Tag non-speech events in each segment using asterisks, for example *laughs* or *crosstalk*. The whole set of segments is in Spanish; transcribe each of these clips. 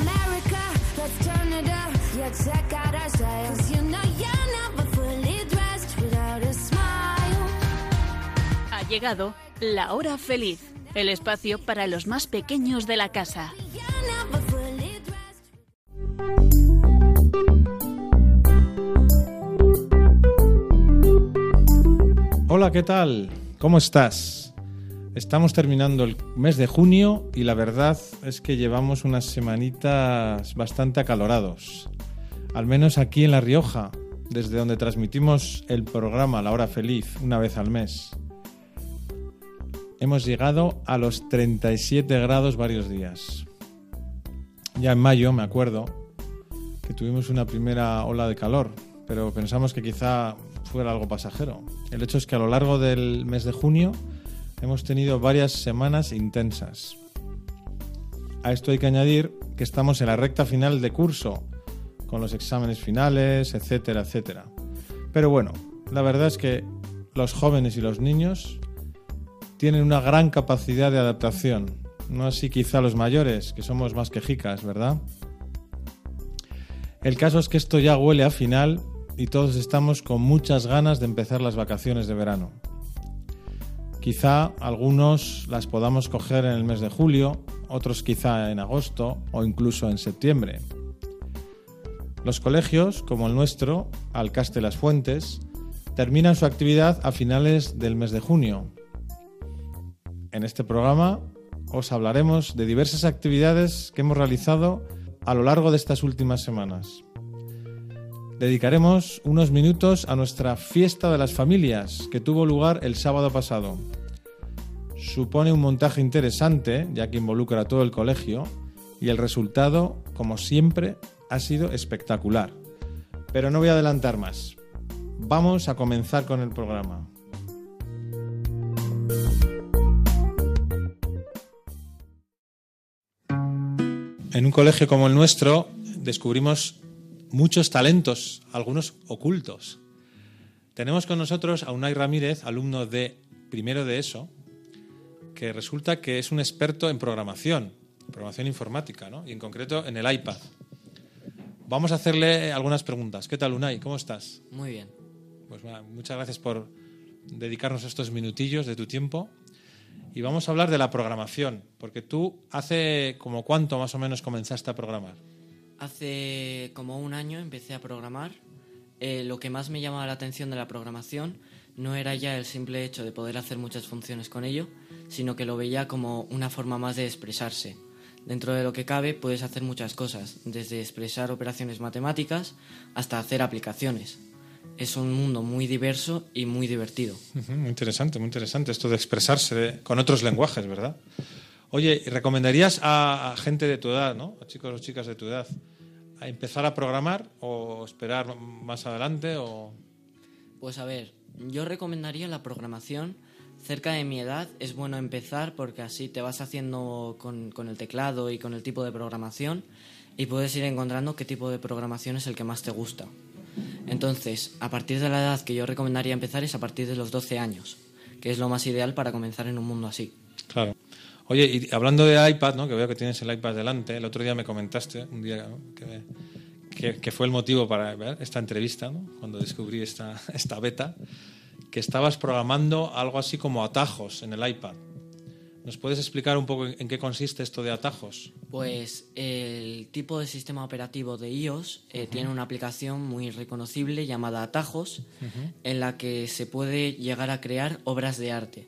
America, let's turn it up. Yeah, check out our style. 'Cause you know you're never fully dressed without a smile. Ha llegado la hora feliz, el espacio para los más pequeños de la casa. Hola, ¿qué tal? ¿Cómo estás? Estamos terminando el mes de junio y la verdad es que llevamos unas semanitas bastante acalorados. Al menos aquí en La Rioja, desde donde transmitimos el programa La Hora Feliz una vez al mes. Hemos llegado a los 37 grados varios días. Ya en mayo, me acuerdo, que tuvimos una primera ola de calor, pero pensamos que quizá fuera algo pasajero. El hecho es que a lo largo del mes de junio hemos tenido varias semanas intensas. A esto hay que añadir que estamos en la recta final de curso, con los exámenes finales, etcétera, etcétera. Pero bueno, la verdad es que los jóvenes y los niños tienen una gran capacidad de adaptación. No así quizá los mayores, que somos más quejicas, ¿verdad? El caso es que esto ya huele a final y todos estamos con muchas ganas de empezar las vacaciones de verano. Quizá algunos las podamos coger en el mes de julio, otros quizá en agosto o incluso en septiembre. Los colegios, como el nuestro, Alcaste Las Fuentes, terminan su actividad a finales del mes de junio. En este programa os hablaremos de diversas actividades que hemos realizado a lo largo de estas últimas semanas. Dedicaremos unos minutos a nuestra fiesta de las familias que tuvo lugar el sábado pasado. Supone un montaje interesante, ya que involucra a todo el colegio, y el resultado, como siempre, ha sido espectacular. Pero no voy a adelantar más. Vamos a comenzar con el programa. En un colegio como el nuestro descubrimos muchos talentos, algunos ocultos. Tenemos con nosotros a Unai Ramírez, alumno de primero de ESO, que resulta que es un experto en programación, programación informática, ¿no? y en concreto en el iPad. Vamos a hacerle algunas preguntas. ¿Qué tal, Unai? ¿Cómo estás? Muy bien. Pues bueno, muchas gracias por dedicarnos estos minutillos de tu tiempo. Y vamos a hablar de la programación, porque tú hace como cuánto más o menos comenzaste a programar. Hace como un año empecé a programar. Eh, lo que más me llamaba la atención de la programación no era ya el simple hecho de poder hacer muchas funciones con ello, sino que lo veía como una forma más de expresarse. Dentro de lo que cabe puedes hacer muchas cosas, desde expresar operaciones matemáticas hasta hacer aplicaciones. Es un mundo muy diverso y muy divertido. Muy interesante, muy interesante esto de expresarse con otros lenguajes, ¿verdad? Oye, ¿y ¿recomendarías a, a gente de tu edad, ¿no? a chicos o chicas de tu edad, a empezar a programar o esperar más adelante? O... Pues a ver, yo recomendaría la programación. Cerca de mi edad es bueno empezar porque así te vas haciendo con, con el teclado y con el tipo de programación y puedes ir encontrando qué tipo de programación es el que más te gusta. Entonces, a partir de la edad que yo recomendaría empezar es a partir de los 12 años, que es lo más ideal para comenzar en un mundo así. Claro. Oye, y hablando de iPad, ¿no? que veo que tienes el iPad delante, el otro día me comentaste, un día ¿no? que, que- que fue el motivo para ver esta entrevista, ¿no? cuando descubrí esta, *laughs* esta beta, que estabas programando algo así como atajos en el iPad. ¿Nos puedes explicar un poco en, en qué consiste esto de atajos? Pues el tipo de sistema operativo de iOS eh, tiene una aplicación muy reconocible llamada Atajos, en la que se puede llegar a crear obras de arte.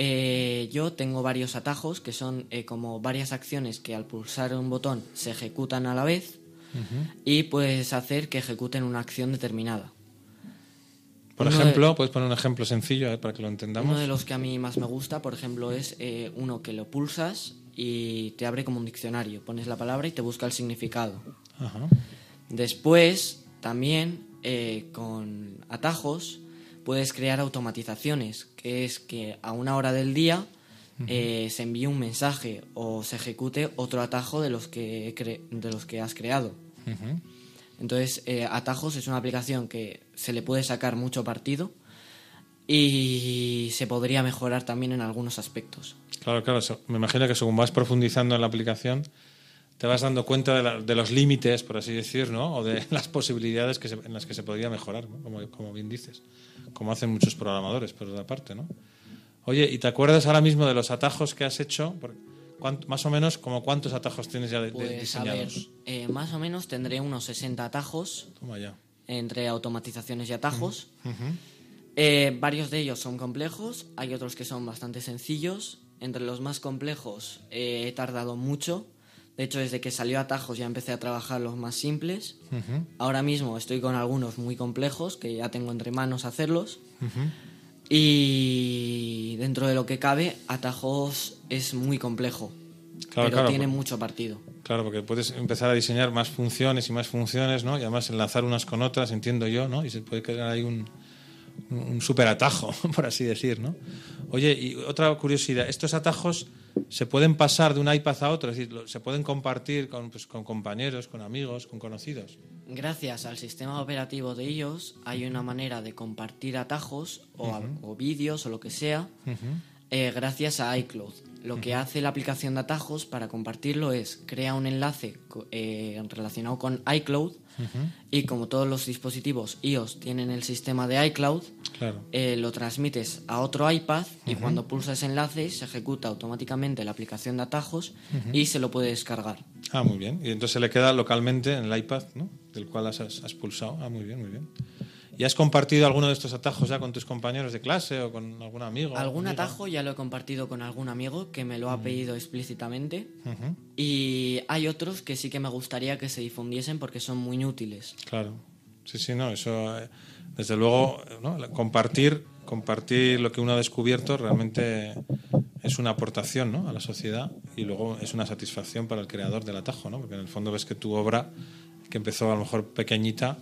Eh, yo tengo varios atajos que son eh, como varias acciones que al pulsar un botón se ejecutan a la vez y puedes hacer que ejecuten una acción determinada. Por Uno de- ejemplo, puedes poner un ejemplo sencillo eh, para que lo entendamos. Uno de los que a mí más me gusta, por ejemplo, es eh, uno que lo pulsas y te abre como un diccionario. Pones la palabra y te busca el significado. Ajá. Después, también con atajos, puedes crear automatizaciones, que es que a una hora del día eh, se envíe un mensaje o se ejecute otro atajo de los que, cre- de los que has creado. Entonces, eh, Atajos es una aplicación que se le puede sacar mucho partido y se podría mejorar también en algunos aspectos. Claro, claro. Me imagino que según vas profundizando en la aplicación, te vas dando cuenta de, la- de los límites, por así decir, ¿no? O de *laughs* las posibilidades que se- en las que se podría mejorar, ¿no? como, como bien dices, como hacen muchos programadores, por otra parte, ¿no? Oye, ¿y te acuerdas ahora mismo de los atajos que has hecho? Por- ¿cuánto- más o menos, como cuántos atajos tienes ya de, de Pues a ver, diseñados? eh, más o menos tendré unos 60 atajos Toma ya. entre automatizaciones y atajos. Eh, varios de ellos son complejos, hay otros que son bastante sencillos. Entre los más complejos eh, he tardado mucho. De hecho, desde que salió atajos ya empecé a trabajar los más simples. Ahora mismo estoy con algunos muy complejos que ya tengo entre manos hacerlos. Y dentro de lo que cabe, atajos es muy complejo. Claro, pero claro, tiene mucho partido. Claro, porque puedes empezar a diseñar más funciones y más funciones, ¿no? Y además enlazar unas con otras, entiendo yo, ¿no? Y se puede crear ahí un, un, súper atajo, *laughs* por así decir, ¿no? Oye, y otra curiosidad, ¿estos atajos se pueden pasar de un iPad a otro? Es decir, ¿se pueden compartir con, pues, con compañeros, con amigos, con conocidos? Gracias al sistema operativo de ellos hay una manera de compartir atajos o, a- o vídeos o lo que sea eh, gracias a iCloud. Lo que hace la aplicación de atajos para compartirlo es crea un enlace eh, relacionado con iCloud y como todos los dispositivos iOS tienen el sistema de iCloud, Claro. eh, lo transmites a otro iPad y cuando pulsas enlace se ejecuta automáticamente la aplicación de atajos y se lo puede descargar. Ah, muy bien. Y entonces se le queda localmente en el iPad, ¿no? Del cual has, has pulsado. Ah, muy bien, muy bien. ¿Y has compartido alguno de estos atajos ya con tus compañeros de clase o con algún amigo? Algún amiga? atajo ya lo he compartido con algún amigo que me lo ha pedido explícitamente. Y hay otros que sí que me gustaría que se difundiesen porque son muy útiles. Claro. Sí, sí, no, eso, eh, desde luego, eh, compartir, compartir lo que uno ha descubierto realmente es una aportación ¿no? a la sociedad y luego es una satisfacción para el creador del atajo, ¿no? porque en el fondo ves que tu obra, que empezó a lo mejor pequeñita,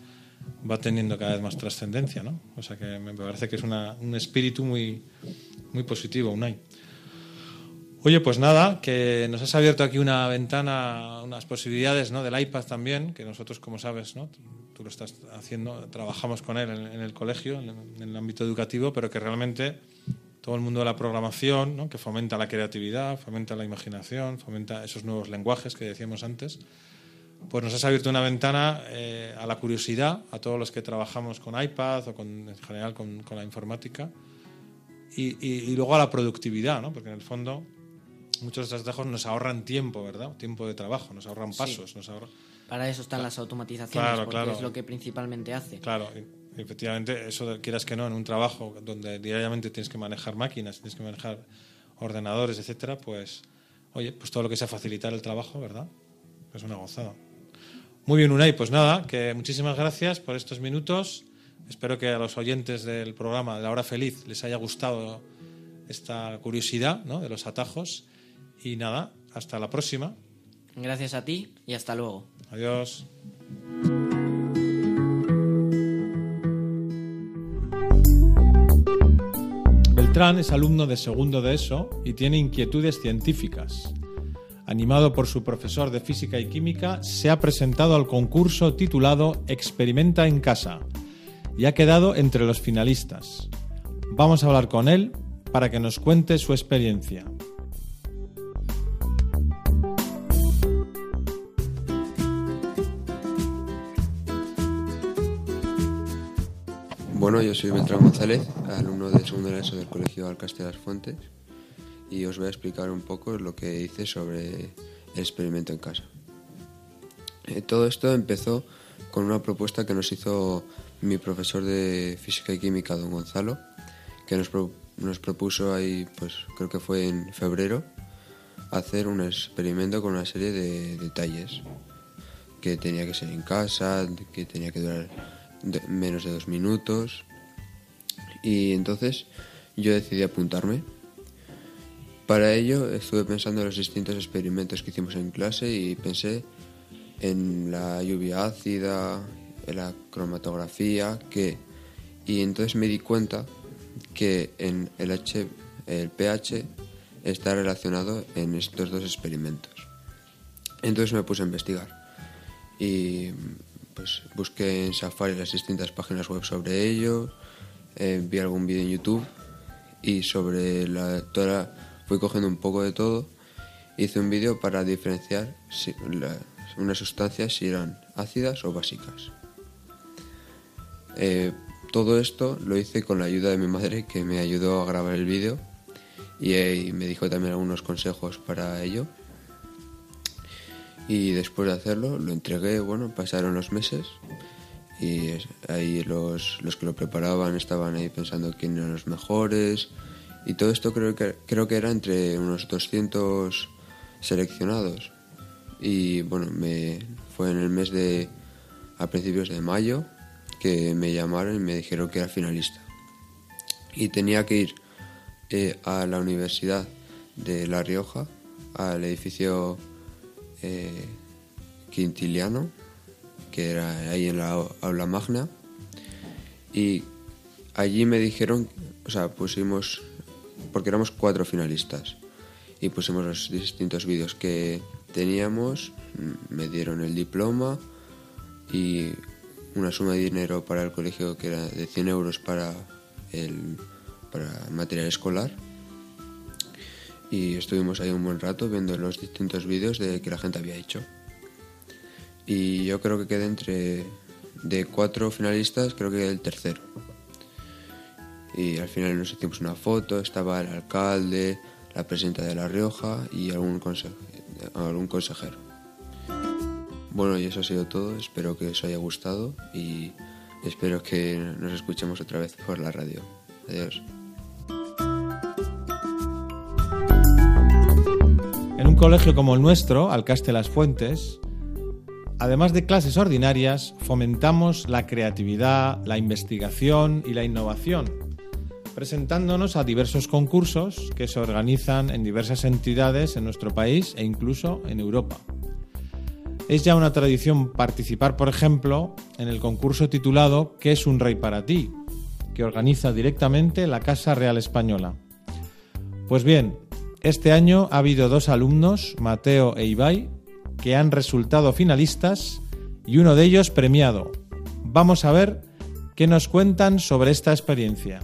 va teniendo cada vez más trascendencia, ¿no? O sea que me parece que es una- un espíritu muy, muy positivo, Unai. Oye, pues nada, que nos has abierto aquí una ventana, unas posibilidades ¿no? del iPad también, que nosotros, como sabes, ¿no? tú, lo estás haciendo, trabajamos con él en, en el colegio, en, en el ámbito educativo, pero que realmente todo el mundo de la programación, ¿no? que fomenta la creatividad, fomenta la imaginación, fomenta esos nuevos lenguajes que decíamos antes, pues nos has abierto una ventana eh, a la curiosidad, a todos los que trabajamos con iPad o con, en general con, con la informática, y, y- y luego a la productividad, ¿no? porque en el fondo muchos de estos atajos nos ahorran tiempo, ¿verdad? Tiempo de trabajo, nos ahorran Sí. pasos, nos ahorran... Para eso están las automatizaciones, Claro, porque claro. es lo que principalmente hace. Claro, y- efectivamente, eso quieras que no, en un trabajo donde diariamente tienes que manejar máquinas, tienes que manejar ordenadores, etcétera, pues, oye, pues todo lo que sea facilitar el trabajo, ¿verdad? Es una gozada. Muy bien, Unai, pues nada, que muchísimas gracias por estos minutos. Espero que a los oyentes del programa de La Hora Feliz les haya gustado esta curiosidad ¿no? de los atajos. Y nada, hasta la próxima. Gracias a ti y hasta luego. Adiós. Beltrán es alumno de segundo de ESO y tiene inquietudes científicas. Animado por su profesor de física y química, se ha presentado al concurso titulado Experimenta en casa y ha quedado entre los finalistas. Vamos a hablar con él para que nos cuente su experiencia. Bueno, yo soy Beltrán González, alumno de segundo de del Colegio Alcaste de las Fuentes y os voy a explicar un poco lo que hice sobre el experimento en casa. Eh, todo esto empezó con una propuesta que nos hizo mi profesor de física y química, don Gonzalo, que nos, pro- nos propuso ahí, pues creo que fue en febrero, hacer un experimento con una serie de detalles que tenía que ser en casa, que tenía que durar menos de dos minutos. Y entonces yo decidí apuntarme. Para ello estuve pensando en los distintos experimentos que hicimos en clase y pensé en la lluvia ácida, en la cromatografía, que y entonces me di cuenta que en el, H, el pH está relacionado en estos dos experimentos. Entonces me puse a investigar y pues busqué en Safari las distintas páginas web sobre ello, eh, vi algún vídeo en YouTube y sobre la toda fui cogiendo un poco de todo hice un vídeo para diferenciar si unas sustancias si eran ácidas o básicas. Eh, todo esto lo hice con la ayuda de mi madre que me ayudó a grabar el vídeo y, eh, y me dijo también algunos consejos para ello. Y después de hacerlo lo entregué, bueno, pasaron los meses y ahí los, los que lo preparaban estaban ahí pensando quién eran los mejores y todo esto creo que, creo que era entre unos 200 seleccionados. Y bueno, me, fue en el mes de a principios de mayo que me llamaron y me dijeron que era finalista. Y tenía que ir eh, a la Universidad de La Rioja, al edificio eh, Quintiliano, que era ahí en la au- aula magna, y allí me dijeron, o sea, pusimos, porque éramos cuatro finalistas, y pusimos los distintos vídeos que teníamos, mm, me dieron el diploma y una suma de dinero para el colegio que era de 100 euros para el para material escolar. Y estuvimos ahí un buen rato viendo los distintos vídeos de que la gente había hecho. Y yo creo que quedé entre de cuatro finalistas creo que el tercero y al final nos hicimos una foto estaba el alcalde la presidenta de La Rioja y algún, conse- algún consejero bueno, y eso ha sido todo. Espero que os haya gustado y espero que nos escuchemos otra vez por la radio. Adiós. En un colegio como el nuestro, Alcaste Las Fuentes, además de clases ordinarias, fomentamos la creatividad, la investigación y la innovación, presentándonos a diversos concursos que se organizan en diversas entidades en nuestro país e incluso en Europa. Es ya una tradición participar, por ejemplo, en el concurso titulado ¿Qué es un rey para ti?, que organiza directamente la Casa Real Española. Pues bien, este año ha habido dos alumnos, Mateo e Ibai, que han resultado finalistas y uno de ellos premiado. Vamos a ver qué nos cuentan sobre esta experiencia.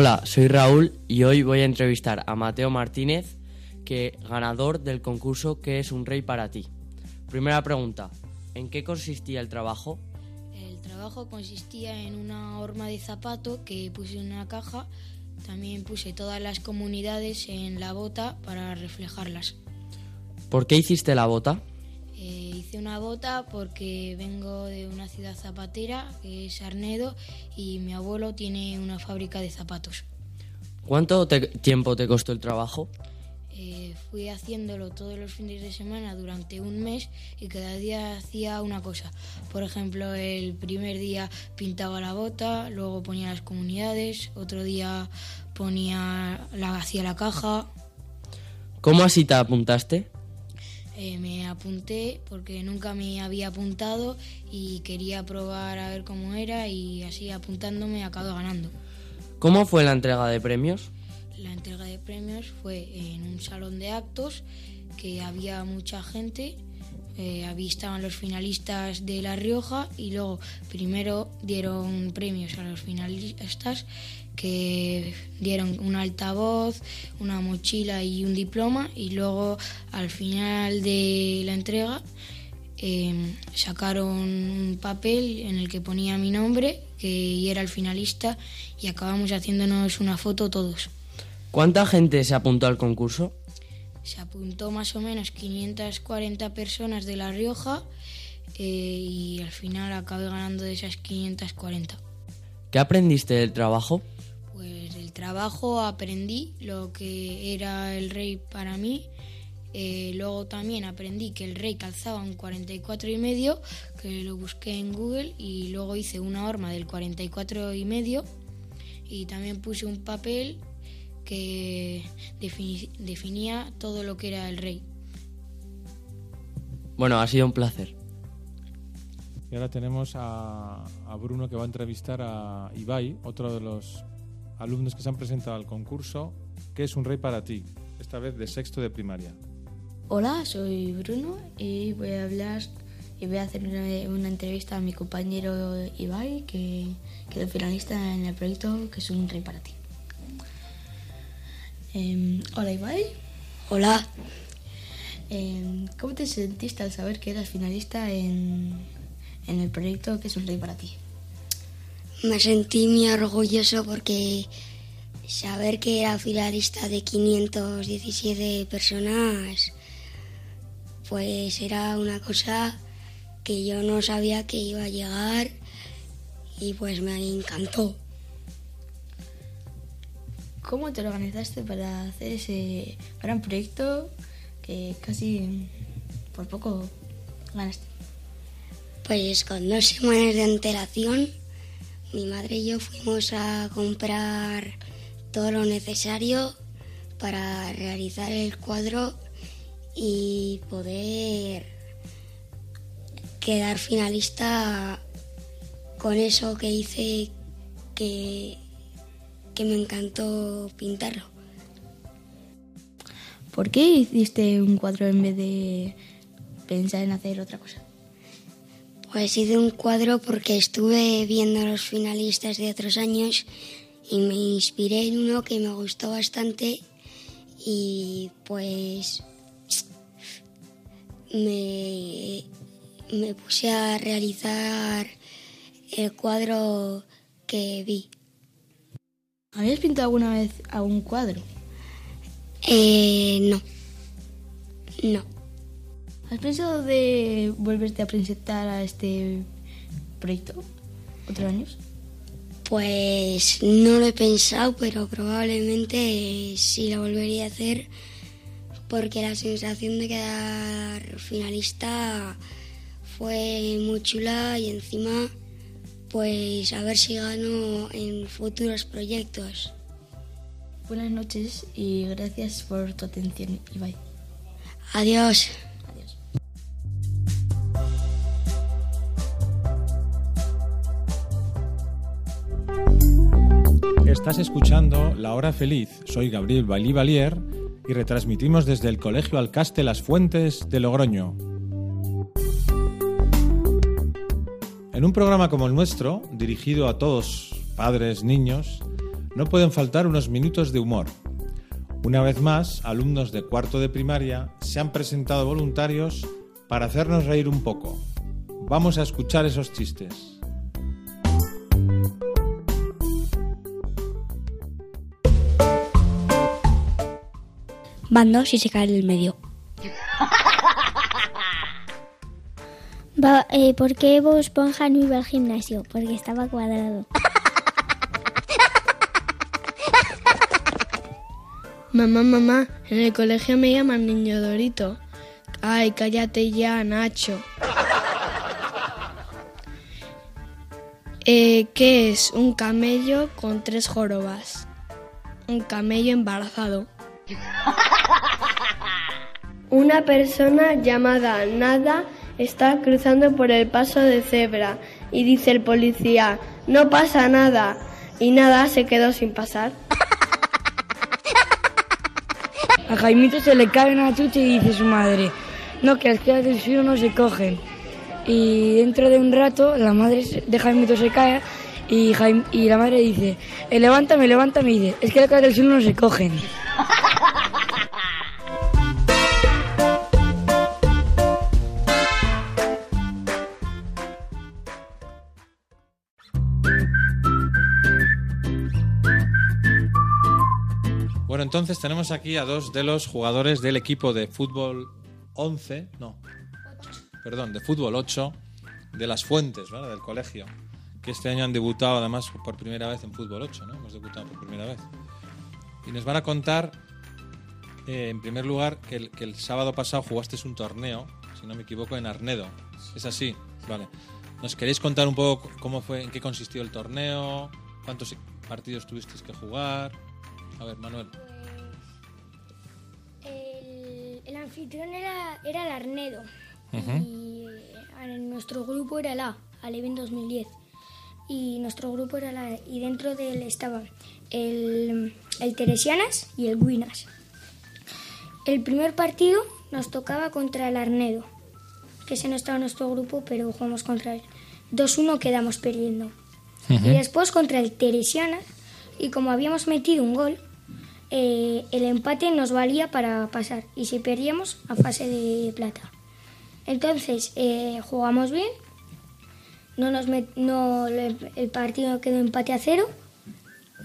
Hola, soy Raúl y hoy voy a entrevistar a Mateo Martínez, que ganador del concurso ¿Qué es un rey para ti? Primera pregunta, ¿en qué consistía el trabajo? El trabajo consistía en una horma de zapato que puse en una caja. También puse todas las comunidades en la bota para reflejarlas. ¿Por qué hiciste la bota? Eh, hice una bota porque vengo de una ciudad zapatera, que es Arnedo, y mi abuelo tiene una fábrica de zapatos. ¿Cuánto te- tiempo te costó el trabajo? Eh, fui haciéndolo todos los fines de semana durante un mes y cada día hacía una cosa. Por ejemplo, el primer día pintaba la bota, luego ponía las comunidades, otro día ponía la hacía la caja. ¿Cómo así te apuntaste? Eh, me apunté porque nunca me había apuntado y quería probar a ver cómo era y así apuntándome acabé ganando. ¿Cómo fue la entrega de premios? La entrega de premios fue en un salón de actos que había mucha gente. Eh, ahí estaban los finalistas de La Rioja y luego primero dieron premios a los finalistas que dieron un altavoz, una mochila y un diploma y luego al final de la entrega eh, sacaron un papel en el que ponía mi nombre que era el finalista y acabamos haciéndonos una foto todos. ¿Cuánta gente se apuntó al concurso? Se apuntó más o menos 540 personas de La Rioja eh, y al final acabé ganando de esas 540. ¿Qué aprendiste del trabajo? Pues del trabajo aprendí lo que era el rey para mí. Eh, luego también aprendí que el rey calzaba un 44 y medio, que lo busqué en Google y luego hice una horma del 44 y medio y también puse un papel que defini- definía todo lo que era el rey. Bueno, ha sido un placer. Y ahora tenemos a, a Bruno que va a entrevistar a Ibai, otro de los alumnos que se han presentado al concurso. ¿Qué es un rey para ti? Esta vez de sexto de primaria. Hola, soy Bruno y voy a hablar y voy a hacer una, una entrevista a mi compañero Ibai, que quedó finalista en el proyecto que es un rey para ti. Em, hola Ibai, Hola, Em, ¿cómo te sentiste al saber que eras finalista en, en el proyecto que es un rey para ti? Me sentí muy orgulloso porque saber que era finalista de 517 personas, pues era una cosa que yo no sabía que iba a llegar y pues me encantó. ¿Cómo te organizaste para hacer ese gran proyecto que casi por poco ganaste? Pues con dos semanas de antelación, mi madre y yo fuimos a comprar todo lo necesario para realizar el cuadro y poder quedar finalista con eso que hice que, que me encantó pintarlo. ¿Por qué hiciste un cuadro en vez de pensar en hacer otra cosa? Pues hice un cuadro porque estuve viendo a los finalistas de otros años y me inspiré en uno que me gustó bastante y pues me, me puse a realizar el cuadro que vi. ¿Habías pintado alguna vez algún cuadro? Eh, no, no. ¿Has pensado de volverte a presentar a este proyecto otros años? Pues no lo he pensado, pero probablemente sí lo volvería a hacer porque la sensación de quedar finalista fue muy chula y encima pues a ver si gano en futuros proyectos. Buenas noches y gracias por tu atención, Ibai. Adiós. Estás escuchando La Hora Feliz. Soy Gabriel Bailí Valier y retransmitimos desde el Colegio Alcaste Las Fuentes de Logroño. En un programa como el nuestro, dirigido a todos, padres, niños, no pueden faltar unos minutos de humor. Una vez más, alumnos de cuarto de primaria se han presentado voluntarios para hacernos reír un poco. Vamos a escuchar esos chistes. Van dos y se cae en el medio. *laughs* Va- eh, ¿Por qué Bob Esponja no iba al gimnasio? Porque estaba cuadrado. *laughs* Mamá, mamá, en el colegio me llaman niño Dorito. Ay, cállate ya, Nacho. Eh, ¿Qué es un camello con tres jorobas? Un camello embarazado. *laughs* Una persona llamada Nada está cruzando por el paso de cebra y dice el policía, no pasa nada. Y Nada se quedó sin pasar. A Jaimito se le cae una chucha y dice su madre, no, que las crías del suelo no se cogen. Y dentro de un rato la madre de Jaimito se cae y, y la madre dice, "Eh, levántame, levántame, y dice, es que las crías del suelo no se cogen. Bueno, entonces tenemos aquí a dos de los jugadores del equipo de fútbol 11, no, perdón, de fútbol 8 de las Fuentes, ¿vale? Del colegio, que este año han debutado además por primera vez en fútbol 8, ¿no? Hemos debutado por primera vez. Y nos van a contar, eh, en primer lugar, que el, que el sábado pasado jugaste un torneo, si no me equivoco, en Arnedo. ¿Es así? Vale. ¿Nos queréis contar un poco cómo fue, en qué consistió el torneo? ¿Cuántos partidos tuvisteis que jugar? A ver, Manuel. El, el anfitrión era, era el Arnedo Ujú. y eh, nuestro grupo era el A, Aleven 2010. Y nuestro grupo era la y dentro de él estaba el, el Teresianas y el Guinas. El primer partido nos tocaba contra el Arnedo, que ese no estaba en nuestro grupo, pero jugamos contra él. 2-1 quedamos perdiendo. Y después contra el Teresianas, y como habíamos metido un gol, eh, el empate nos valía para pasar. Y si perdíamos, a fase de plata. Entonces, eh, jugamos bien. No nos met- no, el partido quedó empate a cero.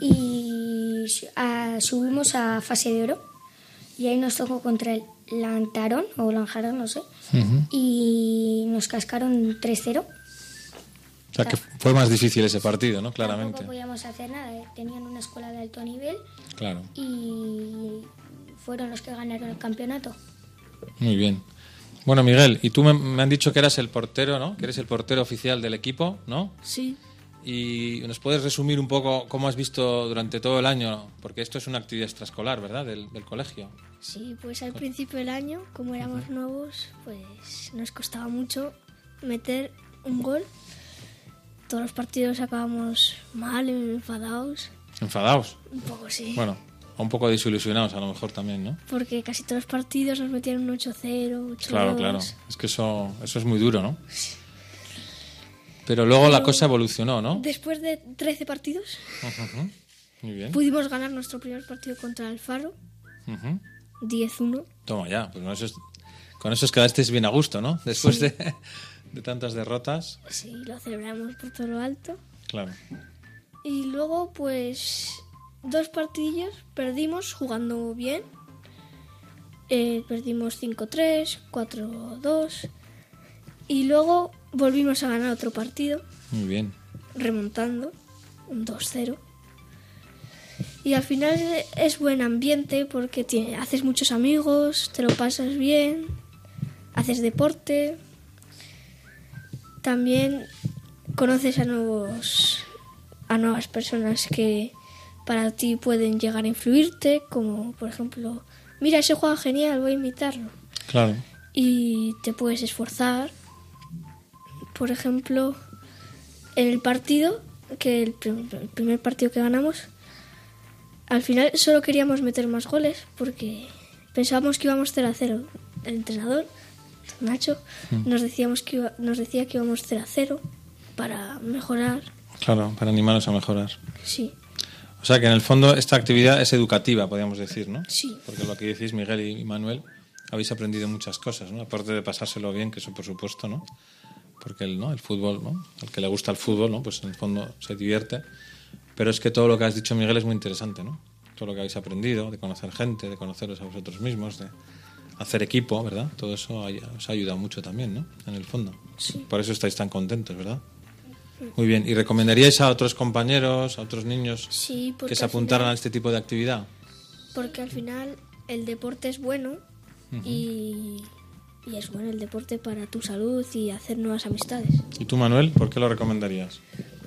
Y a- subimos a fase de oro. Y ahí nos tocó contra el Lantarón, o Lanjarón, no sé. Y nos cascaron 3-0. O sea que fue más difícil ese partido, ¿no? Claramente. Tampoco podíamos hacer nada. eh. Tenían una escuela de alto nivel Claro. y fueron los que ganaron el campeonato. Muy bien. Bueno, Miguel, y tú me, me han dicho que eras el portero, ¿no? Que eres el portero oficial del equipo, ¿no? Sí. Y nos puedes resumir un poco cómo has visto durante todo el año, porque esto es una actividad extraescolar, ¿verdad? Del, del colegio. Sí, pues al principio del año, como éramos nuevos, pues nos costaba mucho meter un gol. Todos los partidos acabamos mal, enfadados. Enfadados. Un poco sí. Bueno, un poco desilusionados a lo mejor también, ¿no? Porque casi todos los partidos nos metían un 8-0, 8-2. Claro, claro. Es que eso, eso es muy duro, ¿no? Pero luego la cosa evolucionó, ¿no? Después de 13 partidos, Ujú. Muy bien. pudimos ganar nuestro primer partido contra el Faro, Ujú. 10-1. Toma ya, pues con eso, es- con eso os quedasteis bien a gusto, ¿no? Después de, de tantas derrotas. Sí, lo celebramos por todo lo alto. Claro. Y luego, pues, dos partidillos perdimos jugando bien. Eh, perdimos 5-3, 4-2. Y luego volvimos a ganar otro partido, Muy bien. remontando, un 2-0. Y al final es buen ambiente porque tiene- haces muchos amigos, te lo pasas bien, haces deporte. También conoces a nuevos a nuevas personas que para ti pueden llegar a influirte, como por ejemplo, mira, ese juega genial, voy a imitarlo. Claro. Y te puedes esforzar. Por ejemplo, en el partido, que el, prim- el primer partido que ganamos, al final solo queríamos meter más goles porque pensábamos que íbamos 0 a 0. El entrenador, Nacho, Mm. nos, decíamos que iba- nos decía que íbamos 0 a 0 para mejorar. Claro, para animaros a mejorar. Sí, O sea que en el fondo esta actividad es educativa, podríamos decir, ¿no? Sí. Porque lo que decís Miguel y Manuel, habéis aprendido muchas cosas, ¿no? Aparte de pasárselo bien, que eso por supuesto, ¿no? Porque el, ¿no? el fútbol, ¿no? Al que le gusta el fútbol, ¿no? Pues en el fondo se divierte. Pero es que todo lo que has dicho, Miguel, es muy interesante, ¿no? Todo lo que habéis aprendido, de conocer gente, de conoceros a vosotros mismos, de hacer equipo, ¿verdad? Todo eso os ha ayudado mucho también, ¿no? En el fondo. Sí. Por eso estáis tan contentos, ¿verdad? Muy bien. ¿Y recomendaríais a otros compañeros, a otros niños Sí, que se apuntaran final- a este tipo de actividad? porque al final el deporte es bueno Ujú. y, y es bueno el deporte para tu salud y hacer nuevas amistades. ¿Y tú, Manuel, por qué lo recomendarías?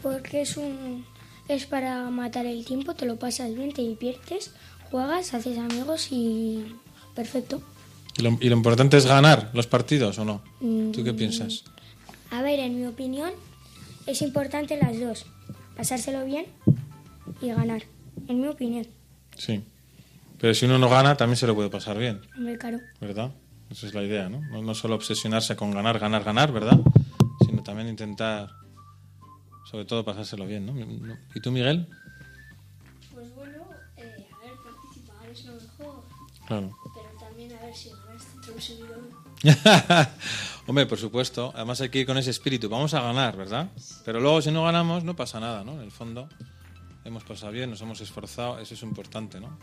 Porque es un es para matar el tiempo, te lo pasas bien, te diviertes, juegas, haces amigos y perfecto. ¿Y lo, y lo importante es ganar los partidos o no? ¿Tú qué Mm. piensas? A ver, en mi opinión, es importante las dos, pasárselo bien y ganar, en mi opinión. Sí. Pero si uno no gana, también se lo puede pasar bien, Hombre, claro. ¿verdad? Esa es la idea, ¿no? No, no solo obsesionarse con ganar, ganar, ganar, ¿verdad? Sino también intentar, sobre todo, pasárselo bien, ¿no? ¿Y tú, Miguel? Pues bueno, a ver, participar es lo mejor, Claro. pero también a ver si ganaste un seguidor. *laughs* Hombre, por supuesto. Además hay que ir con ese espíritu. Vamos a ganar, ¿verdad? Pero luego si no ganamos no pasa nada, ¿no? En el fondo hemos pasado bien, nos hemos esforzado, eso es importante, ¿no?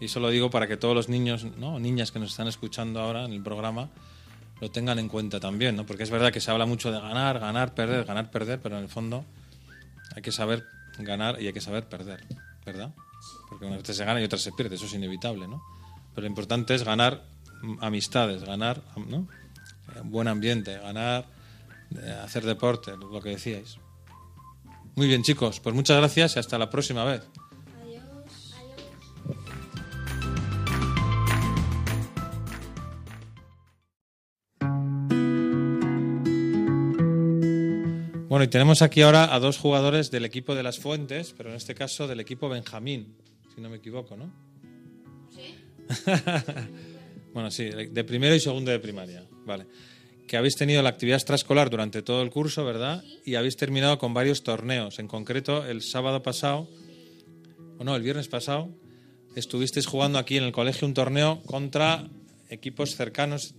Y eso lo digo para que todos los niños, ¿no? Niñas que nos están escuchando ahora en el programa lo tengan en cuenta también, ¿no? Porque es verdad que se habla mucho de ganar, ganar, perder, ganar, perder, pero en el fondo hay que saber ganar y hay que saber perder, ¿verdad? Porque unas veces se gana y otras se pierde, eso es inevitable, ¿no? Pero lo importante es ganar mm, amistades, ganar, ¿no? Eh, buen ambiente, ganar, eh, hacer deporte, lo que decíais. Muy bien, chicos, pues muchas gracias y hasta la próxima vez. Bueno, y tenemos aquí ahora a dos jugadores del equipo de las Fuentes, pero en este caso del equipo Benjamín, si no me equivoco, ¿no? Sí. *laughs* Bueno, sí, de primero y segundo de primaria. Vale. Que habéis tenido la actividad extraescolar durante todo el curso, ¿verdad? Y habéis terminado con varios torneos. En concreto, el sábado pasado, o no, el viernes pasado, estuvisteis jugando aquí en el colegio un torneo contra equipos cercanos.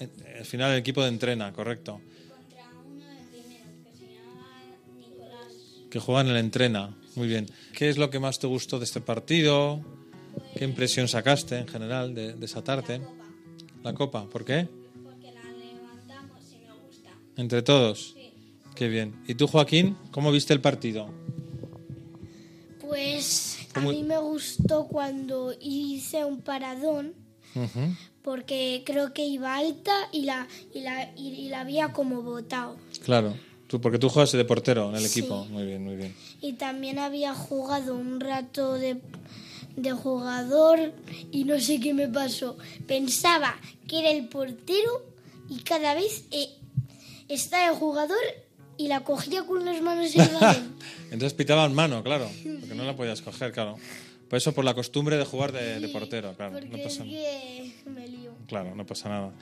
En- Al final, el equipo de entrena, correcto. Que juega en el entrena. Muy bien. ¿Qué es lo que más te gustó de este partido? ¿Qué impresión sacaste en general de, de esa tarde? La copa. ¿Por qué? Entre todos. Qué bien. ¿Y tú, Joaquín, cómo viste el partido? Pues a ¿Cómo- mí me gustó cuando hice un paradón porque creo que iba alta y la, y la, y, y la había como botado. Claro. Tú, porque tú juegas de portero en el Sí. equipo. Muy bien, muy bien. Y también había jugado un rato de, de jugador y no sé qué me pasó. Pensaba que era el portero y cada vez eh, estaba el jugador y la cogía con las manos el balón. *laughs* Entonces pitaban mano, claro. Porque no la podías coger, claro. Por eso, por la costumbre de jugar de, de portero, claro. No Porque pasa es que me lío. Claro, no pasa nada.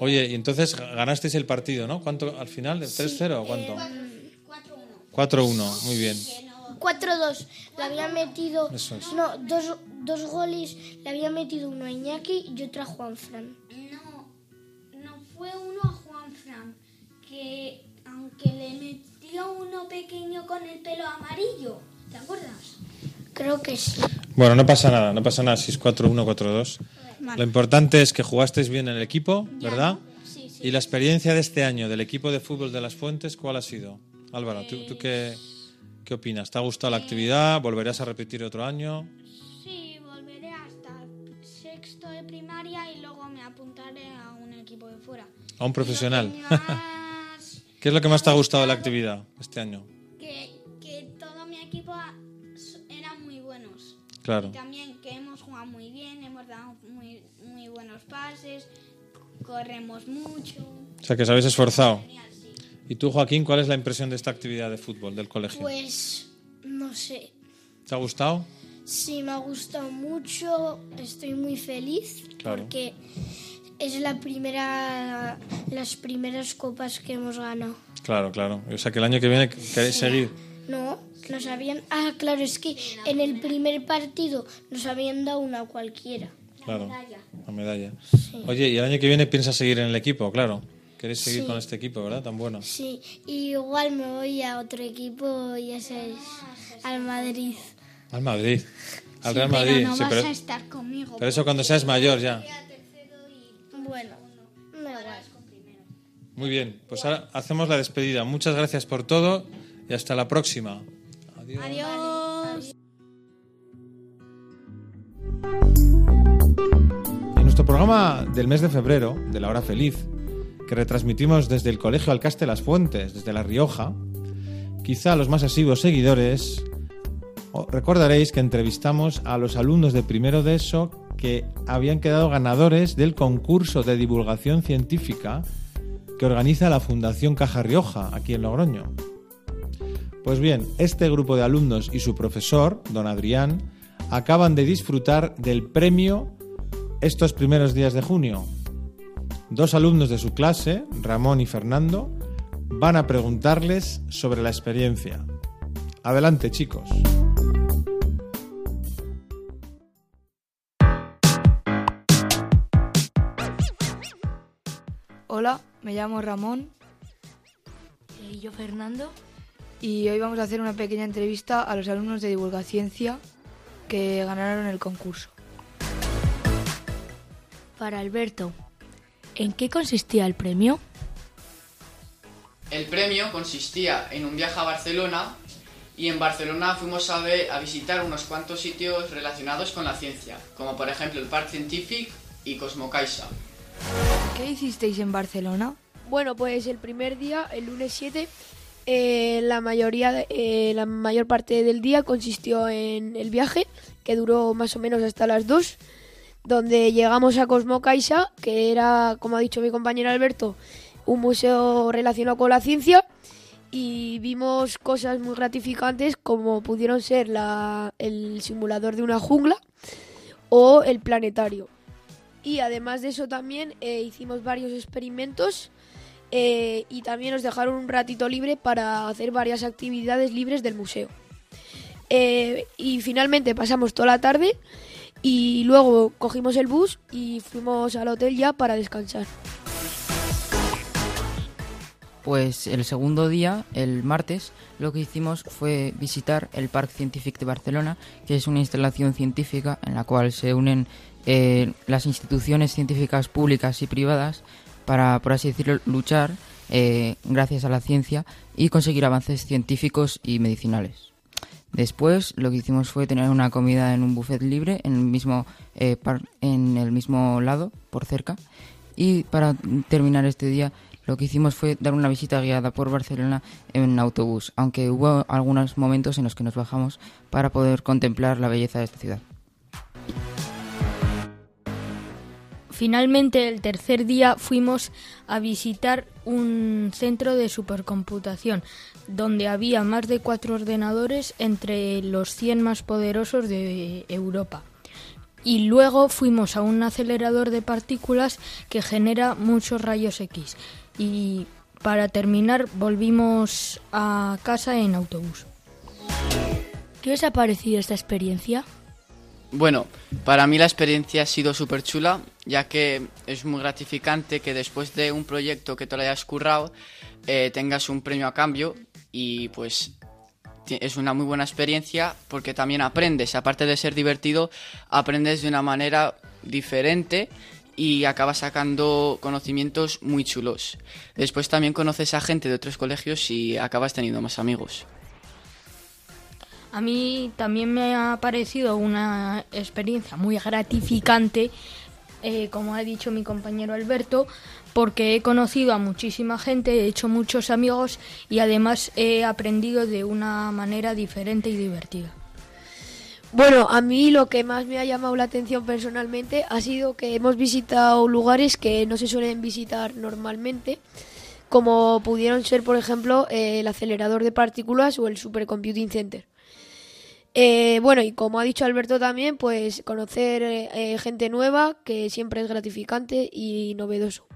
Oye, y entonces ganasteis el partido, ¿no? ¿Cuánto al final? ¿El 3-0 o cuánto? 4-1, muy bien. 4-2. Le había metido. Eso es. No, dos, dos goles. Le había metido uno a Iñaki y otro a Juanfran. No, no fue uno a Juan Fran, que aunque le metió uno pequeño con el pelo amarillo, ¿te acuerdas? Creo que sí. Bueno, no pasa nada, no pasa nada si es 4-1, 4-2. Lo importante es que jugasteis bien en el equipo, ¿verdad? Sí, sí. Y la experiencia de este año del equipo de fútbol de las Fuentes, ¿cuál ha sido? Álvaro, ¿tú, tú qué, qué opinas? ¿Te ha gustado la actividad? ¿Volverías a repetir otro año? Sí, volveré hasta sexto de primaria y luego me apuntaré a un equipo de fuera. ¿A un profesional? *laughs* Más- ¿Qué es lo que más te ha gustado de la actividad este año? que, que todo mi equipo eran muy buenos. Claro. Y también que hemos jugado muy bien, hemos dado muy, muy buenos pases, corremos mucho. O sea, que os habéis esforzado. ¿Y tú, Joaquín, cuál es la impresión de esta actividad de fútbol del colegio? Pues no sé. ¿Te ha gustado? Sí, me ha gustado mucho. Estoy muy feliz Claro. porque es la primera, las primeras copas que hemos ganado. Claro, claro. O sea, que el año que viene queréis seguir. No, nos habían. Ah, claro, es que en el primer partido nos habían dado una cualquiera. Claro. La medalla. Oye, ¿y el año que viene piensas seguir en el equipo? Claro. Queréis seguir Sí. con este equipo, ¿verdad? Tan bueno. Sí, y igual me voy a otro equipo, ya sabes, al Madrid. Al Madrid. Al Sí, Real pero Madrid. no Sí, vas pero, a estar conmigo. pero eso cuando seas mayor ya. Bueno, me igual. Muy bien. Pues ahora hacemos la despedida. Muchas gracias por todo y hasta la próxima. Adiós. Adiós. Nuestro programa del mes de febrero, de la hora feliz, que retransmitimos desde el Colegio Alcaste Las Fuentes, desde La Rioja, quizá los más asiduos seguidores recordaréis que entrevistamos a los alumnos de primero de ESO que habían quedado ganadores del concurso de divulgación científica que organiza la Fundación Caja Rioja, aquí en Logroño. Pues bien, este grupo de alumnos y su profesor, don Adrián, acaban de disfrutar del premio estos primeros días de junio. Dos alumnos de su clase, Ramón y Fernando, van a preguntarles sobre la experiencia. Adelante, chicos. Hola, me llamo Ramón Y yo, Fernando. y hoy vamos a hacer una pequeña entrevista a los alumnos de Divulgaciencia que ganaron el concurso. Para Alberto, ¿en qué consistía el premio? El premio consistía en un viaje a Barcelona y en Barcelona fuimos a, ver- a visitar unos cuantos sitios relacionados con la ciencia, como por ejemplo el Parc Científic y Cosmocaixa. ¿Qué hicisteis en Barcelona? Bueno, pues el primer día, el lunes 7, eh, la, mayoría de- eh, la mayor parte del día consistió en el viaje, que duró más o menos hasta las 2, donde llegamos a Cosmo Caixa, que era, como ha dicho mi compañero Alberto, un museo relacionado con la ciencia, y vimos cosas muy gratificantes como pudieron ser el simulador de una jungla o el planetario. Y además de eso también eh, hicimos varios experimentos eh, y también nos dejaron un ratito libre para hacer varias actividades libres del museo. Eh, y finalmente pasamos toda la tarde y luego cogimos el bus y fuimos al hotel ya para descansar. Pues el segundo día, el martes, lo que hicimos fue visitar el Parque Científic de Barcelona, que es una instalación científica en la cual se unen eh, las instituciones científicas públicas y privadas para, por así decirlo, luchar eh, gracias a la ciencia y conseguir avances científicos y medicinales. Después lo que hicimos fue tener una comida en un buffet libre en el mismo, eh, en el mismo lado, por cerca. Y para terminar este día lo que hicimos fue dar una visita guiada por Barcelona en autobús, aunque hubo algunos momentos en los que nos bajamos para poder contemplar la belleza de esta ciudad. Finalmente, el tercer día fuimos a visitar un centro de supercomputación, donde había más de cuatro ordenadores entre los 100 más poderosos de Europa. Y luego fuimos a un acelerador de partículas que genera muchos rayos X. Y para terminar, volvimos a casa en autobús. ¿Qué os ha parecido esta experiencia? Bueno, para mí la experiencia ha sido súper chula, ya que es muy gratificante que después de un proyecto que te lo hayas currado, eh, tengas un premio a cambio y pues es una muy buena experiencia porque también aprendes, aparte de ser divertido, aprendes de una manera diferente y acabas sacando conocimientos muy chulos. Después también conoces a gente de otros colegios y acabas teniendo más amigos. A mí también me ha parecido una experiencia muy gratificante, eh, como ha dicho mi compañero Alberto, porque he conocido a muchísima gente, he hecho muchos amigos y además he aprendido de una manera diferente y divertida. Bueno, a mí lo que más me ha llamado la atención personalmente ha sido que hemos visitado lugares que no se suelen visitar normalmente, como pudieron ser, por ejemplo, eh, el acelerador de partículas o el Supercomputing Center. Eh, bueno, y como ha dicho Alberto también, pues conocer eh, gente nueva, que siempre es gratificante y novedoso.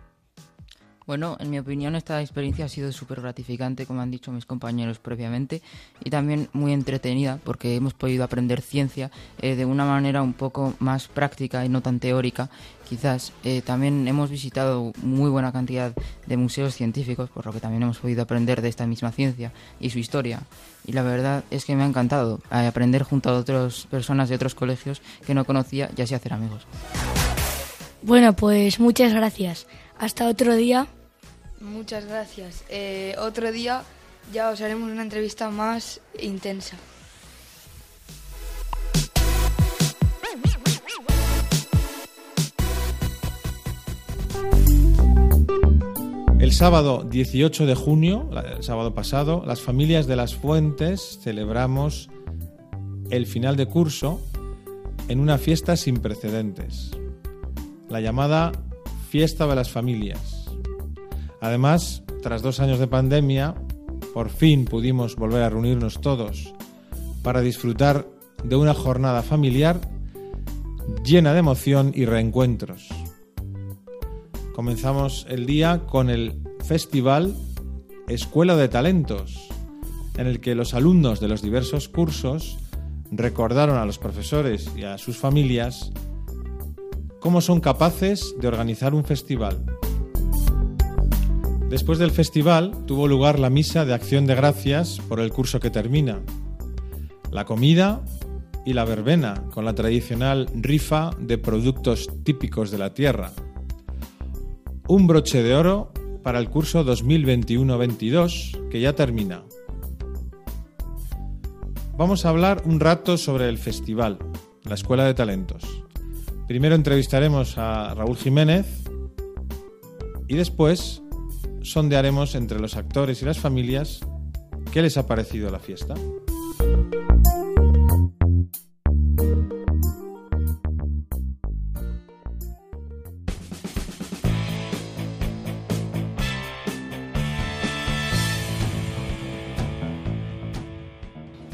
Bueno, en mi opinión esta experiencia ha sido súper gratificante, como han dicho mis compañeros previamente, y también muy entretenida porque hemos podido aprender ciencia eh, de una manera un poco más práctica y no tan teórica. Quizás eh, también hemos visitado muy buena cantidad de museos científicos, por lo que también hemos podido aprender de esta misma ciencia y su historia. Y la verdad es que me ha encantado eh, aprender junto a otras personas de otros colegios que no conocía y así hacer amigos. Bueno, pues muchas gracias. Hasta otro día. Muchas gracias. Eh, otro día ya os haremos una entrevista más intensa. El sábado 18 de junio, el sábado pasado, las familias de las Fuentes celebramos el final de curso en una fiesta sin precedentes, la llamada Fiesta de las Familias. Además, tras dos años de pandemia, por fin pudimos volver a reunirnos todos para disfrutar de una jornada familiar llena de emoción y reencuentros. Comenzamos el día con el festival Escuela de Talentos, en el que los alumnos de los diversos cursos recordaron a los profesores y a sus familias cómo son capaces de organizar un festival. Después del festival tuvo lugar la misa de acción de gracias por el curso que termina, la comida y la verbena con la tradicional rifa de productos típicos de la tierra un broche de oro para el curso 2021-22 que ya termina. Vamos a hablar un rato sobre el festival, la Escuela de Talentos. Primero entrevistaremos a Raúl Jiménez y después sondearemos entre los actores y las familias qué les ha parecido la fiesta.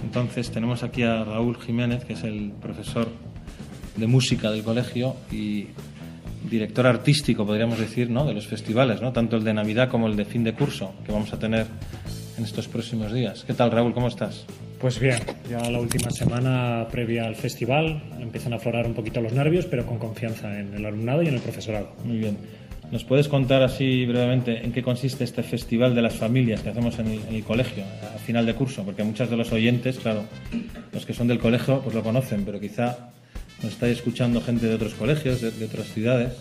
Entonces tenemos aquí a Raúl Jiménez, que es el profesor de música del colegio y director artístico, podríamos decir, ¿no? de los festivales, ¿no? tanto el de Navidad como el de fin de curso que vamos a tener en estos próximos días. ¿Qué tal, Raúl? ¿Cómo estás? Pues bien, ya la última semana previa al festival empiezan a aflorar un poquito los nervios, pero con confianza en el alumnado y en el profesorado. Muy bien. ¿Nos puedes contar así brevemente en qué consiste este festival de las familias que hacemos en el, en el, colegio a final de curso? Porque muchos de los oyentes, claro, los que son del colegio, pues lo conocen, pero quizá nos estáis escuchando gente de otros colegios, de, otras ciudades.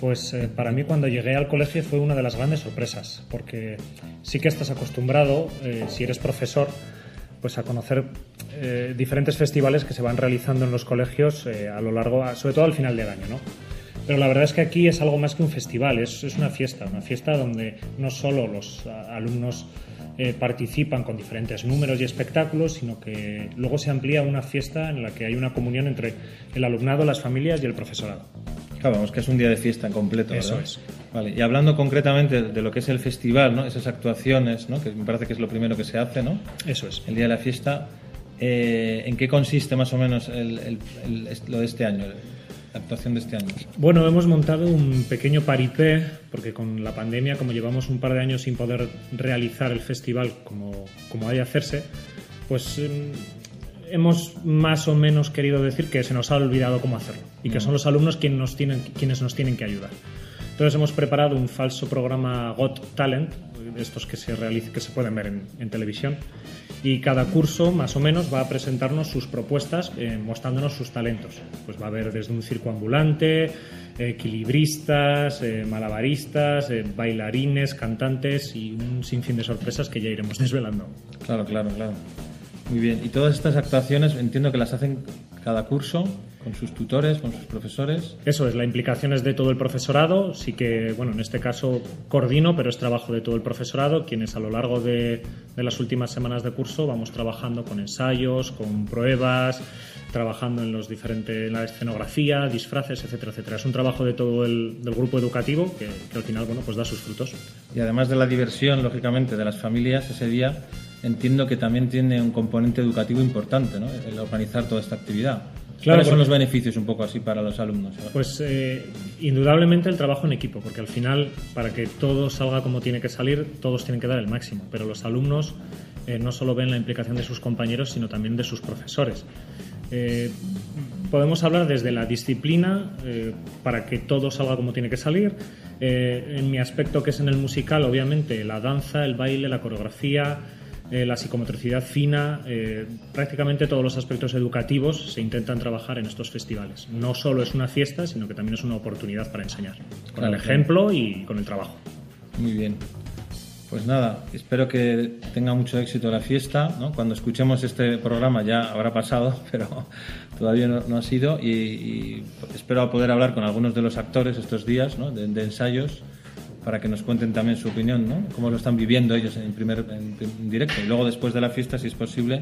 Pues eh, para mí cuando llegué al colegio fue una de las grandes sorpresas, porque sí que estás acostumbrado, eh, si eres profesor, pues a conocer eh, diferentes festivales que se van realizando en los colegios a lo largo, sobre todo al final del año, ¿no? Pero la verdad es que aquí es algo más que un festival, es, es una fiesta, una fiesta donde no solo los alumnos eh, participan con diferentes números y espectáculos, sino que luego se amplía una fiesta en la que hay una comunión entre el alumnado, las familias y el profesorado. Claro, vamos, que es un día de fiesta en completo. Eso ¿verdad? es. Vale, y hablando concretamente de lo que es el festival, ¿no? esas actuaciones, ¿no? que me parece que es lo primero que se hace, ¿no? Eso es. El día de la fiesta, eh, ¿en qué consiste más o menos el, el, el, lo de este año? La actuación de este año. Bueno, hemos montado un pequeño paripé, porque con la pandemia, como llevamos un par de años sin poder realizar el festival como, como de hacerse, pues eh, hemos más o menos querido decir que se nos ha olvidado cómo hacerlo y que son los alumnos quienes nos tienen, quienes nos tienen que ayudar. Entonces hemos preparado un falso programa Got Talent, estos que se, realiz que se pueden ver en, en, televisión, y cada curso más o menos va a presentarnos sus propuestas eh, mostrándonos sus talentos. Pues va a haber desde un circo ambulante, equilibristas, eh, malabaristas, eh, bailarines, cantantes y un sinfín de sorpresas que ya iremos *laughs* desvelando. Claro, claro, claro. Muy bien. Y todas estas actuaciones entiendo que las hacen cada curso con sus tutores, con sus profesores. Eso es, la implicación es de todo el profesorado. Sí que, bueno, en este caso coordino, pero es trabajo de todo el profesorado, quienes a lo largo de, de las últimas semanas de curso vamos trabajando con ensayos, con pruebas, trabajando en los diferentes en la escenografía, disfraces, etcétera, etcétera. Es un trabajo de todo el del grupo educativo que, que, al final bueno pues da sus frutos. Y además de la diversión, lógicamente, de las familias ese día, entiendo que también tiene un componente educativo importante, ¿no? El organizar toda esta actividad. Claro, ¿Cuáles son los beneficios un poco así para los alumnos? Pues eh, indudablemente el trabajo en equipo, porque al final, para que todo salga como tiene que salir, todos tienen que dar el máximo, pero los alumnos eh, no solo ven la implicación de sus compañeros, sino también de sus profesores. Eh, podemos hablar desde la disciplina eh, para que todo salga como tiene que salir. Eh, en mi aspecto que es en el musical, obviamente, la danza, el baile, la coreografía, la psicomotricidad fina, prácticamente todos los aspectos educativos se intentan trabajar en estos festivales. No solo es una fiesta, sino que también es una oportunidad para enseñar, con claro, el ejemplo claro. y con el trabajo. Muy bien. Pues nada, espero que tenga mucho éxito la fiesta. ¿no? Cuando escuchemos este programa ya habrá pasado, *laughs* pero todavía no, no ha sido. Y, y, espero poder hablar con algunos de los actores estos días ¿no? de, de, ensayos para que nos cuenten también su opinión, ¿no? cómo lo están viviendo ellos en, primer, en, en directo. Y luego después de la fiesta, si es posible,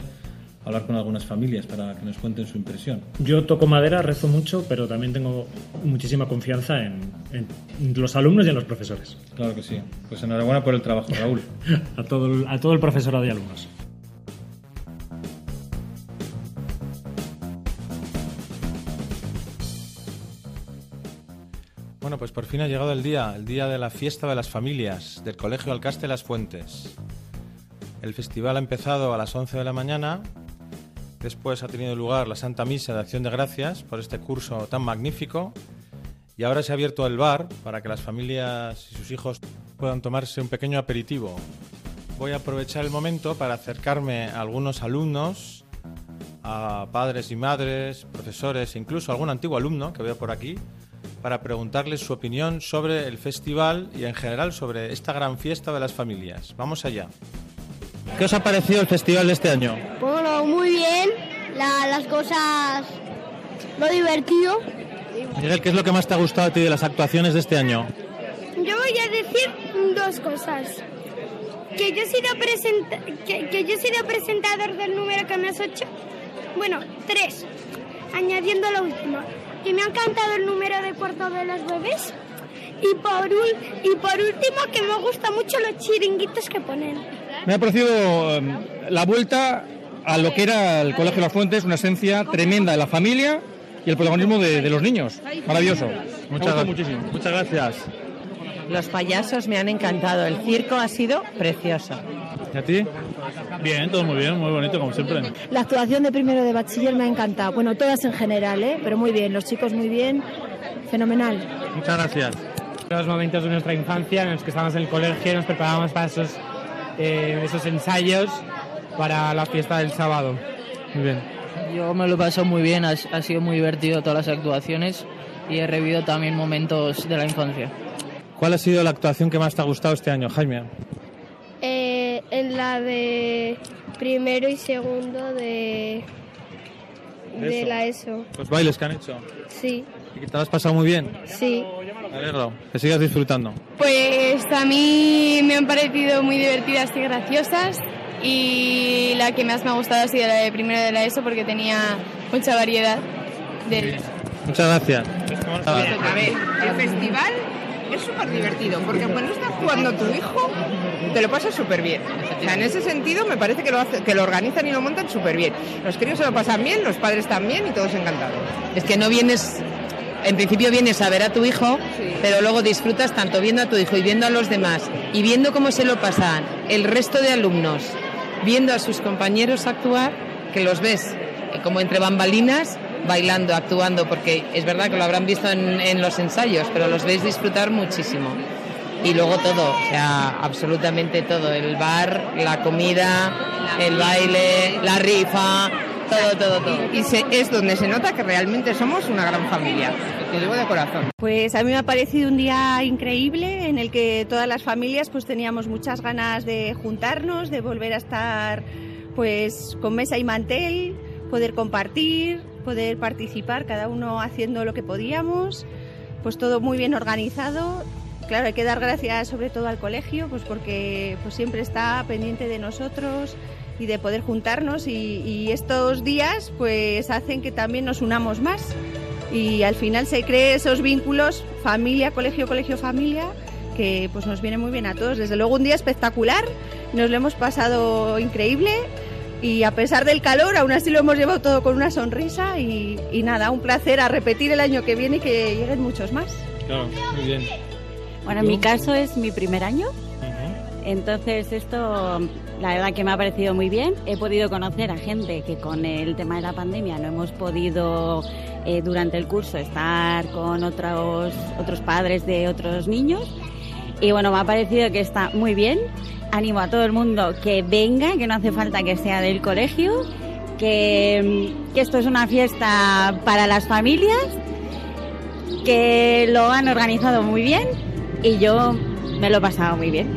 hablar con algunas familias para que nos cuenten su impresión. Yo toco madera, rezo mucho, pero también tengo muchísima confianza en, en, los alumnos y en los profesores. Claro que sí. Pues enhorabuena por el trabajo, Raúl. *laughs* a, todo a todo el profesorado y alumnos. Pues por fin ha llegado el día, el día de la fiesta de las familias del Colegio Alcaste Las Fuentes. El festival ha empezado a las 11 de la mañana Después ha tenido lugar la Santa Misa de Acción de Gracias por este curso tan magnífico. Y ahora se ha abierto el bar para que las familias y sus hijos puedan tomarse un pequeño aperitivo. Voy a aprovechar el momento para acercarme a algunos alumnos, a padres y madres, profesores incluso algún antiguo alumno que veo por aquí, para preguntarles su opinión sobre el festival y en general sobre esta gran fiesta de las familias. Vamos allá. ¿Qué os ha parecido el festival de este año? Bueno, muy bien. La, las cosas. Lo divertido. Miguel, ¿qué es lo que más te ha gustado a ti de las actuaciones de este año? Yo voy a decir dos cosas. Que yo he sido, presenta que, que yo he sido presentador del número que me has hecho. Bueno, tres. Añadiendo la última. Que me ha encantado el número de cuarto de los bebés. Y por, y por último, que me gusta mucho los chiringuitos que ponen. Me ha parecido um, la vuelta a lo que era el Colegio de las Fuentes, una esencia tremenda de la familia y el protagonismo de, de los niños. Maravilloso. Muchas gracias. Los payasos me han encantado. El circo ha sido precioso. ¿Y a ti? Bien, todo muy bien, muy bonito como siempre. La actuación de primero de bachiller me ha encantado. Bueno, todas en general, ¿eh? pero muy bien. Los chicos muy bien. Fenomenal. Muchas gracias. Los momentos de nuestra infancia en los que estábamos en el colegio y nos preparábamos para esos, eh, esos ensayos para la fiesta del sábado. Muy bien. Yo me lo he pasado muy bien, ha, ha sido muy divertido todas las actuaciones y he revivido también momentos de la infancia. ¿Cuál ha sido la actuación que más te ha gustado este año, Jaime? Eh, en la de primero y segundo de, de Eso. la ESO. Los bailes que han hecho. Sí, ¿Y que te lo has pasado muy bien? sí. Me alegro. Que sigas disfrutando. Pues a mí me han parecido muy divertidas y graciosas y la que más me ha gustado ha sido la de primero de la ESO porque tenía mucha variedad de... Muchas gracias. A ver, el festival es súper divertido, porque cuando está jugando tu hijo, te lo pasas súper bien. O sea, en ese sentido me parece que lo, hace- que lo organizan y lo montan súper bien. Los críos se lo pasan bien, los padres también y todos encantados. Es que no vienes, en principio vienes a ver a tu hijo, pero luego disfrutas tanto viendo a tu hijo y viendo a los demás y viendo cómo se lo pasan el resto de alumnos, viendo a sus compañeros actuar, que los ves eh, como entre bambalinas, bailando, actuando, porque es verdad que lo habrán visto en, en los ensayos, pero los veis disfrutar muchísimo. Y luego todo, o sea, absolutamente todo, el bar, la comida, el baile, la rifa, todo, todo, todo. Y se- es donde se nota que realmente somos una gran familia. Te digo de corazón. Pues a mí me ha parecido un día increíble en el que todas las familias pues teníamos muchas ganas de juntarnos, de volver a estar pues con mesa y mantel, poder compartir, poder participar, cada uno haciendo lo que podíamos, pues todo muy bien organizado. Claro, hay que dar gracias sobre todo al colegio, pues porque pues siempre está pendiente de nosotros y de poder juntarnos y, estos días pues hacen que también nos unamos más y al final se cree esos vínculos familia, colegio, colegio, familia que pues nos viene muy bien a todos. Desde luego un día espectacular, nos lo hemos pasado increíble y a pesar del calor aún así lo hemos llevado todo con una sonrisa y, y nada, un placer a repetir el año que viene y que lleguen muchos más. Claro, muy bien. Bueno, en mi caso es mi primer año. Entonces esto la verdad que me ha parecido muy bien. He podido conocer a gente que con el tema de la pandemia no hemos podido eh, durante el curso estar con otros, otros padres de otros niños. Y bueno, me ha parecido que está muy bien. Animo a todo el mundo que venga, que no hace falta que sea del colegio, que, que esto es una fiesta para las familias, que lo han organizado muy bien y yo me lo he pasado muy bien.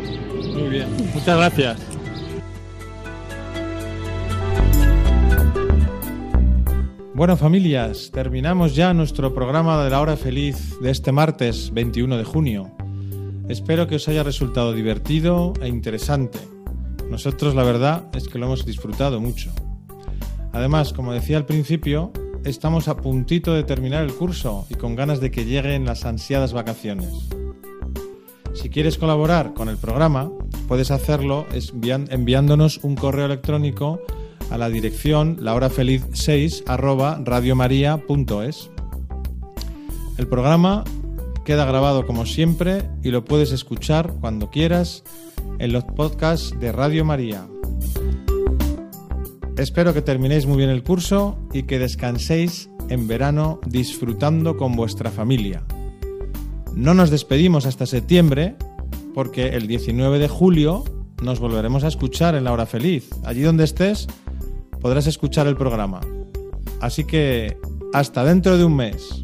Muy bien. Muchas gracias. Bueno, familias, terminamos ya nuestro programa de la hora feliz de este martes 21 de junio. Espero que os haya resultado divertido e interesante. Nosotros la verdad es que lo hemos disfrutado mucho. Además, como decía al principio, estamos a puntito de terminar el curso y con ganas de que lleguen las ansiadas vacaciones. Si quieres colaborar con el programa, puedes hacerlo enviándonos un correo electrónico a la dirección lahorafeliz6 arroba radiomaria.es. El programa queda grabado como siempre y lo puedes escuchar cuando quieras en los podcasts de Radio María. Espero que terminéis muy bien el curso y que descanséis en verano disfrutando con vuestra familia. No nos despedimos hasta septiembre porque el 19 de julio nos volveremos a escuchar en la hora feliz. Allí donde estés podrás escuchar el programa. Así que hasta dentro de un mes.